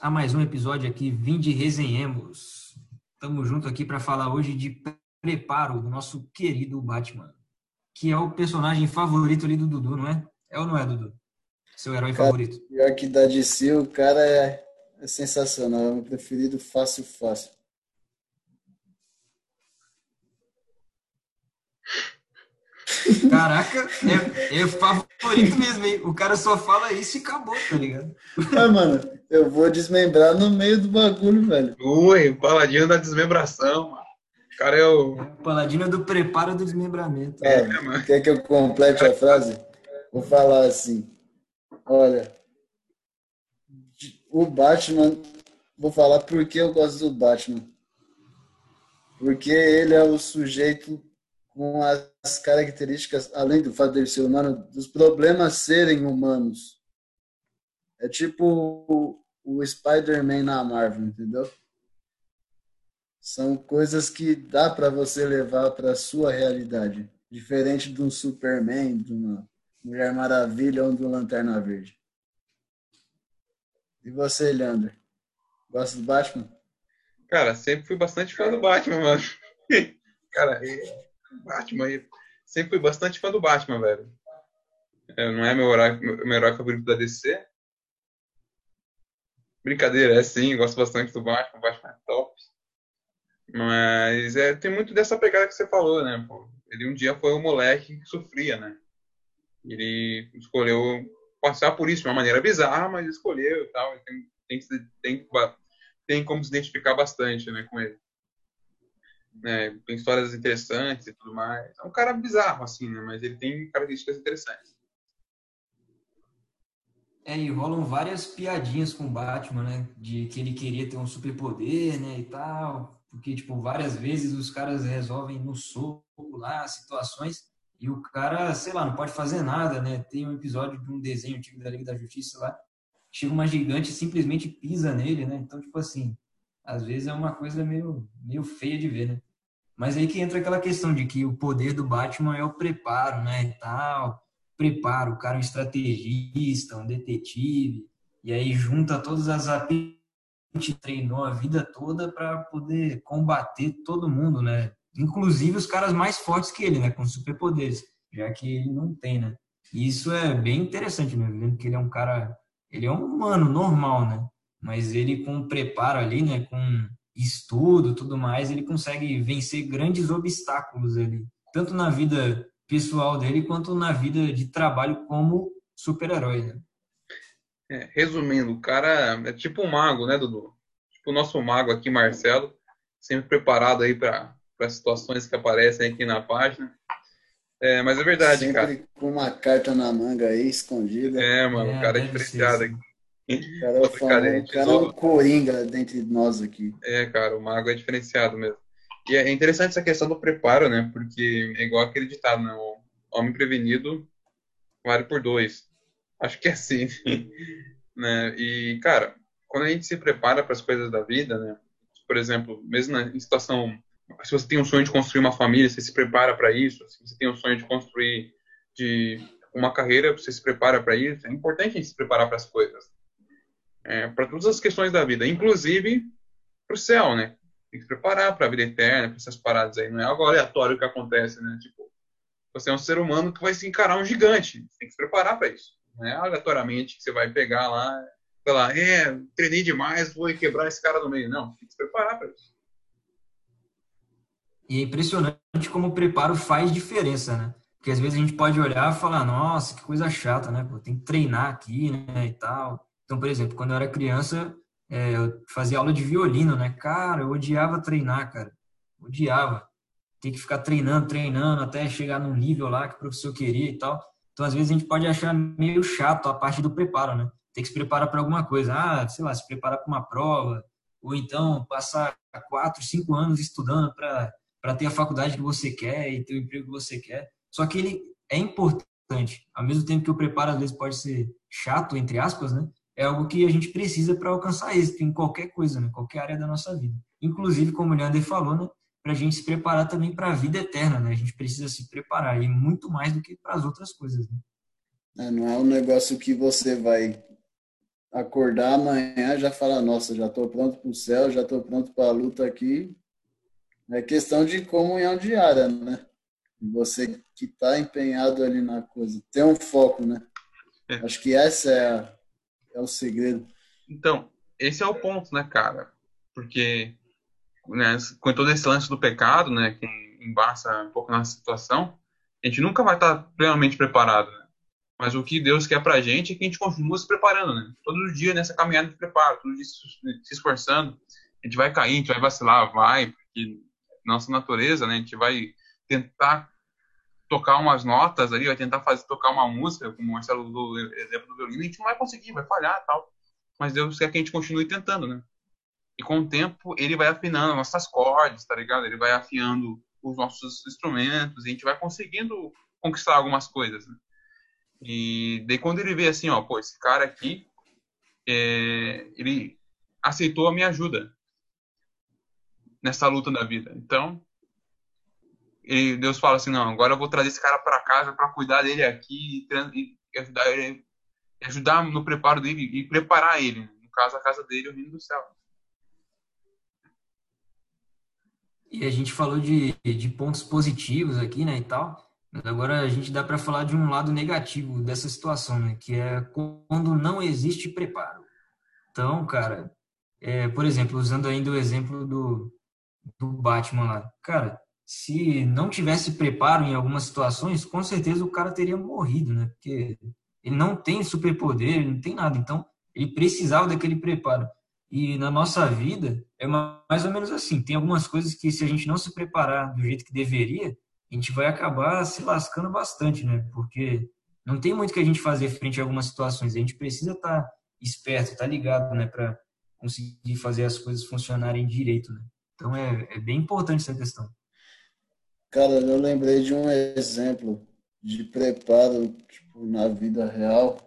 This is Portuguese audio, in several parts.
A mais um episódio aqui, Vinde Resenhemos. Estamos juntos aqui para falar hoje de preparo do nosso querido Batman, que é o personagem favorito ali do Dudu, não é? É ou não é, Dudu? Seu herói cara, favorito. Pior que da DC, o cara é, é sensacional, é o meu preferido fácil, fácil. Caraca, é, é favorito mesmo, hein? O cara só fala isso e acabou, tá ligado? Mas, mano, eu vou desmembrar no meio do bagulho, velho. Ui, paladino da desmembração, mano. O cara é o. É, paladino do preparo do desmembramento. É, é quer que eu complete a frase? Vou falar assim. Olha, o Batman, vou falar por que eu gosto do Batman. Porque ele é o sujeito com as características, além do fato de ser humano, dos problemas serem humanos. É tipo o, o Spider-Man na Marvel, entendeu? São coisas que dá para você levar para sua realidade, diferente de um Superman, de uma Mulher Maravilha ou de um Lanterna Verde. E você, Leandro? Gosta do Batman? Cara, sempre fui bastante fã do Batman, mano. Cara, Batman. Sempre fui bastante fã do Batman, velho. É, não é meu herói, meu herói favorito da DC. Brincadeira, é sim, gosto bastante do Batman, o Batman é top. Mas é, tem muito dessa pegada que você falou, né? Pô? Ele um dia foi um moleque que sofria, né? Ele escolheu passar por isso de uma maneira bizarra, mas escolheu e tal. Tem, tem, tem, tem como se identificar bastante né, com ele né, tem histórias interessantes e tudo mais. É um cara bizarro, assim, né, mas ele tem características interessantes. É, e rolam várias piadinhas com o Batman, né? De que ele queria ter um superpoder, né? E tal. Porque, tipo, várias vezes os caras resolvem no soco lá situações e o cara, sei lá, não pode fazer nada, né? Tem um episódio de um desenho antigo da Liga da Justiça lá. Chega uma gigante e simplesmente pisa nele, né? Então, tipo assim, às vezes é uma coisa meio, meio feia de ver, né? Mas aí que entra aquela questão de que o poder do Batman é o preparo, né? Tal. Preparo, o cara é um estrategista, um detetive, e aí junta todas as gente treinou a vida toda para poder combater todo mundo, né? Inclusive os caras mais fortes que ele, né? Com superpoderes, já que ele não tem, né? E isso é bem interessante, né? Vendo que ele é um cara, ele é um humano normal, né? Mas ele com preparo ali, né? Com estudo, tudo mais, ele consegue vencer grandes obstáculos ali, tanto na vida pessoal dele quanto na vida de trabalho como super-herói. Né? É, resumindo, o cara é tipo um mago, né, Dudu? Tipo o nosso mago aqui, Marcelo, sempre preparado aí para as situações que aparecem aqui na página. É, mas é verdade, sempre cara. com uma carta na manga aí, escondida. É, mano, é, o cara é diferenciado aqui. Cara, é o, cara, o cara é um coringa dentre nós aqui. É, cara, o mago é diferenciado mesmo. E é interessante essa questão do preparo, né? Porque é igual aquele ditado, né? O homem prevenido vale por dois. Acho que é assim. né? E, cara, quando a gente se prepara para as coisas da vida, né? Por exemplo, mesmo na situação. Se você tem um sonho de construir uma família, você se prepara para isso. Se você tem um sonho de construir de uma carreira, você se prepara para isso. É importante a gente se preparar para as coisas é, para todas as questões da vida, inclusive para o céu, né? Tem que se preparar para a vida eterna, para essas paradas aí. Não é algo aleatório que acontece, né? Tipo, você é um ser humano que vai se encarar um gigante. Você tem que se preparar para isso. Não é aleatoriamente que você vai pegar lá, sei lá, é, treinei demais, vou quebrar esse cara no meio. Não, tem que se preparar para isso. E é impressionante como o preparo faz diferença, né? Porque às vezes a gente pode olhar e falar, nossa, que coisa chata, né? Pô, tem que treinar aqui, né? E tal. Então, por exemplo, quando eu era criança, é, eu fazia aula de violino, né? Cara, eu odiava treinar, cara. Odiava. Ter que ficar treinando, treinando, até chegar num nível lá que o professor queria e tal. Então, às vezes, a gente pode achar meio chato a parte do preparo, né? tem que se preparar para alguma coisa. Ah, sei lá, se preparar para uma prova, ou então passar quatro, cinco anos estudando para ter a faculdade que você quer e ter o emprego que você quer. Só que ele é importante. Ao mesmo tempo que o preparo às vezes pode ser chato, entre aspas, né? É algo que a gente precisa para alcançar êxito em qualquer coisa, né? Qualquer área da nossa vida. Inclusive, como o Leandro falou, né? Para a gente se preparar também para a vida eterna, né? A gente precisa se preparar e muito mais do que para as outras coisas. Né? É, não é um negócio que você vai acordar amanhã já falar, nossa, já estou pronto para o céu, já estou pronto para a luta aqui. É questão de comunhão diária, né? Você que está empenhado ali na coisa, ter um foco, né? É. Acho que essa é, a, é o segredo. Então, esse é o ponto, né, cara? Porque né, com todo esse lance do pecado, né, que embaça um pouco na situação, a gente nunca vai estar plenamente preparado, né? Mas o que Deus quer pra gente é que a gente continue se preparando, né? Todo dia nessa caminhada de preparo, todo dia se esforçando. A gente vai cair, a gente vai vacilar, vai, porque nossa natureza, né? A gente vai tentar tocar umas notas ali, vai tentar fazer tocar uma música, como o Marcelo do exemplo do violino, a gente não vai conseguir, vai falhar tal. Mas Deus quer que a gente continue tentando, né? E com o tempo ele vai afinando nossas cordas, tá ligado? Ele vai afiando os nossos instrumentos e a gente vai conseguindo conquistar algumas coisas, né? E daí quando ele vê assim, ó, pô, esse cara aqui, é, ele aceitou a minha ajuda nessa luta da vida. Então, e Deus fala assim, não, agora eu vou trazer esse cara para casa para cuidar dele aqui e, e ajudar ele, ajudar no preparo dele e preparar ele, no caso a casa dele, o reino do céu. E a gente falou de, de pontos positivos aqui, né, e tal. Agora a gente dá para falar de um lado negativo dessa situação, né? Que é quando não existe preparo. Então, cara, é, por exemplo, usando ainda o exemplo do, do Batman lá. Cara, se não tivesse preparo em algumas situações, com certeza o cara teria morrido, né? Porque ele não tem superpoder, ele não tem nada. Então, ele precisava daquele preparo. E na nossa vida é mais ou menos assim. Tem algumas coisas que se a gente não se preparar do jeito que deveria, a gente vai acabar se lascando bastante, né? Porque não tem muito que a gente fazer frente a algumas situações. A gente precisa estar tá esperto, estar tá ligado, né? Para conseguir fazer as coisas funcionarem direito, né? Então é, é bem importante essa questão. Cara, eu lembrei de um exemplo de preparo tipo, na vida real,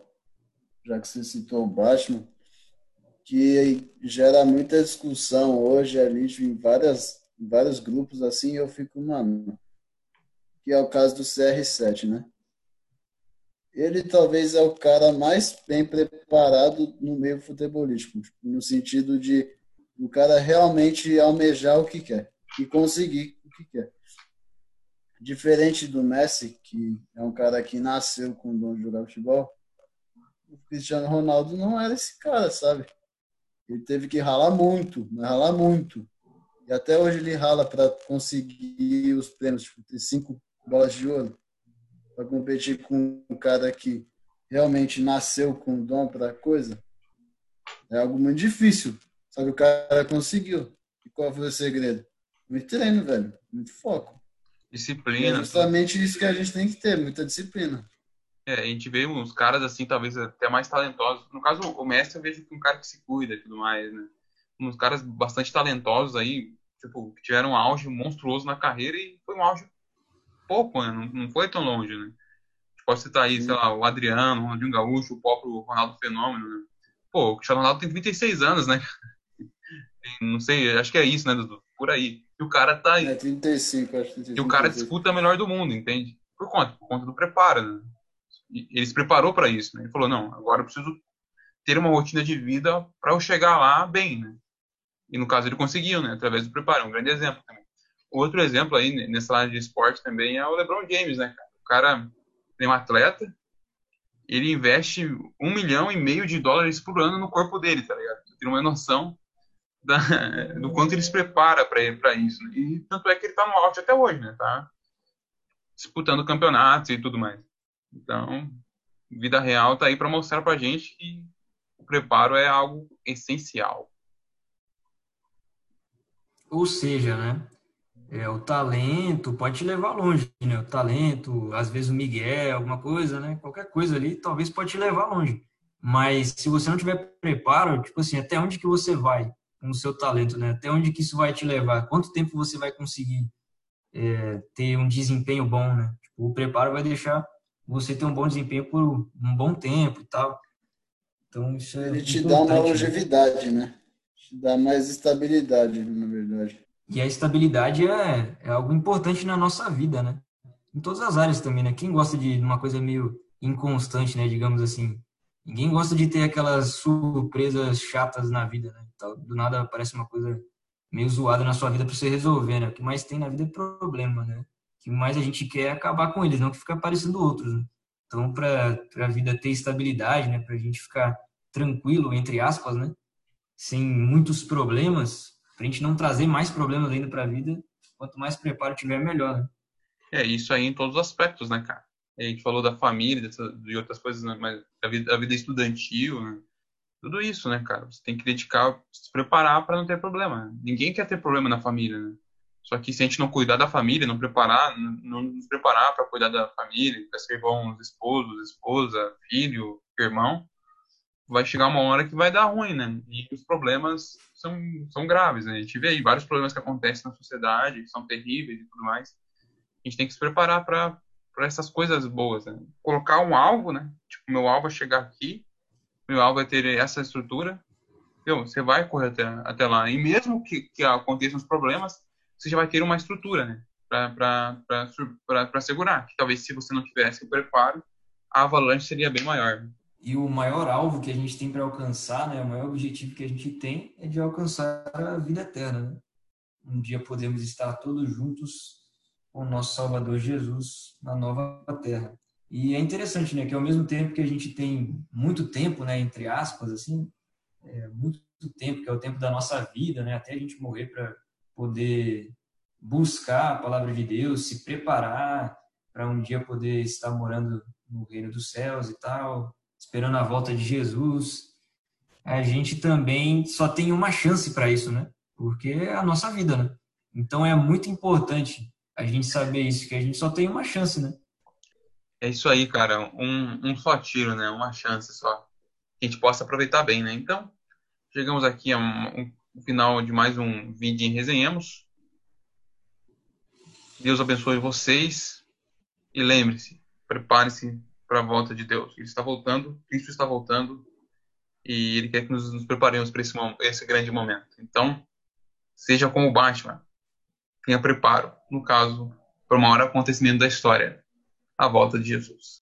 já que você citou o Batman, que gera muita discussão hoje ali em, várias, em vários grupos assim, eu fico, mano, que é o caso do CR7, né? Ele talvez é o cara mais bem preparado no meio futebolístico, no sentido de o cara realmente almejar o que quer e conseguir o que quer. Diferente do Messi, que é um cara que nasceu com o dom de jogar futebol, o Cristiano Ronaldo não era esse cara, sabe? Ele teve que ralar muito, ralar muito. E até hoje ele rala para conseguir os prêmios, tipo, ter cinco bolas de ouro para competir com um cara que realmente nasceu com dom para coisa, é algo muito difícil. Que o cara conseguiu. E qual foi o segredo? Muito treino, velho. Muito foco. Disciplina. é justamente isso que a gente tem que ter, muita disciplina. É, a gente vê uns caras assim, talvez até mais talentosos. No caso, o mestre eu vejo que um cara que se cuida e tudo mais, né? Uns caras bastante talentosos aí, tipo, que tiveram um auge monstruoso na carreira e foi um auge pouco, né? Não, não foi tão longe, né? Pode citar aí, sei lá, o Adriano, o Ronaldinho Gaúcho, o próprio Ronaldo Fenômeno, né? Pô, o Cristiano Ronaldo tem 36 anos, né? Não sei, acho que é isso, né, Dudu? Por aí. E o cara tá aí. É 35, acho que E o cara disputa a melhor do mundo, entende? Por conta, por conta do preparo, né? Ele se preparou para isso, né? Ele falou, não, agora eu preciso ter uma rotina de vida para eu chegar lá bem, né? E no caso ele conseguiu, né? Através do preparo, um grande exemplo também. Outro exemplo aí nessa área de esporte também é o LeBron James, né? O cara tem um atleta, ele investe um milhão e meio de dólares por ano no corpo dele, tá ligado? Tem uma noção da, do quanto ele se prepara para isso. Né? E tanto é que ele tá no auge até hoje, né? Tá disputando campeonatos e tudo mais. Então, vida real tá aí para mostrar pra gente que o preparo é algo essencial. Ou seja, né? É, o talento pode te levar longe, né? O talento, às vezes o Miguel, alguma coisa, né? Qualquer coisa ali, talvez pode te levar longe. Mas se você não tiver preparo, tipo assim, até onde que você vai com o seu talento, né? Até onde que isso vai te levar? Quanto tempo você vai conseguir é, ter um desempenho bom, né? Tipo, o preparo vai deixar você ter um bom desempenho por um bom tempo e tal. Então isso é Ele te dá uma né? longevidade, né? Te dá mais estabilidade, na verdade. E a estabilidade é, é algo importante na nossa vida, né? Em todas as áreas também, né? Quem gosta de uma coisa meio inconstante, né? Digamos assim. Ninguém gosta de ter aquelas surpresas chatas na vida, né? Do nada aparece uma coisa meio zoada na sua vida para você resolver, né? O que mais tem na vida é problema, né? O que mais a gente quer é acabar com eles, não que ficar aparecendo outros. Né? Então, para a vida ter estabilidade, né? Para a gente ficar tranquilo, entre aspas, né? Sem muitos problemas, para a gente não trazer mais problemas ainda para a vida, quanto mais preparo tiver, melhor, né? É, isso aí em todos os aspectos, né, cara? A gente falou da família, de outras coisas, né? mas da vida, da vida estudantil, né? Tudo isso, né, cara? Você tem que dedicar, se preparar para não ter problema. Né? Ninguém quer ter problema na família, né? Só que se a gente não cuidar da família, não preparar, não nos preparar para cuidar da família, para ser bons esposos, esposa, filho, irmão, vai chegar uma hora que vai dar ruim, né? E os problemas são, são graves, né? A gente vê aí vários problemas que acontecem na sociedade, que são terríveis e tudo mais. A gente tem que se preparar para essas coisas boas, né? Colocar um alvo, né? Tipo, meu alvo é chegar aqui, meu alvo é ter essa estrutura. Então, você vai correr até, até lá. E mesmo que, que aconteçam os problemas, você já vai ter uma estrutura, né? Para segurar. Que talvez se você não tivesse o preparo, a avalanche seria bem maior. E o maior alvo que a gente tem para alcançar, né, o maior objetivo que a gente tem é de alcançar a vida eterna. Né? Um dia podemos estar todos juntos o nosso Salvador Jesus na nova terra. E é interessante, né, que ao mesmo tempo que a gente tem muito tempo, né, entre aspas, assim, é, muito tempo, que é o tempo da nossa vida, né, até a gente morrer para poder buscar a palavra de Deus, se preparar para um dia poder estar morando no reino dos céus e tal, esperando a volta de Jesus. A gente também só tem uma chance para isso, né? Porque é a nossa vida, né? Então é muito importante a gente saber isso, que a gente só tem uma chance, né? É isso aí, cara. Um, um só tiro, né? Uma chance só. Que a gente possa aproveitar bem, né? Então, chegamos aqui ao um, um, final de mais um vídeo em Resenhamos. Deus abençoe vocês. E lembre-se, prepare-se para a volta de Deus. Ele está voltando, Cristo está voltando. E Ele quer que nos, nos preparemos para esse, esse grande momento. Então, seja como o Batman. Tenha preparo, no caso, para o maior acontecimento da história a volta de Jesus.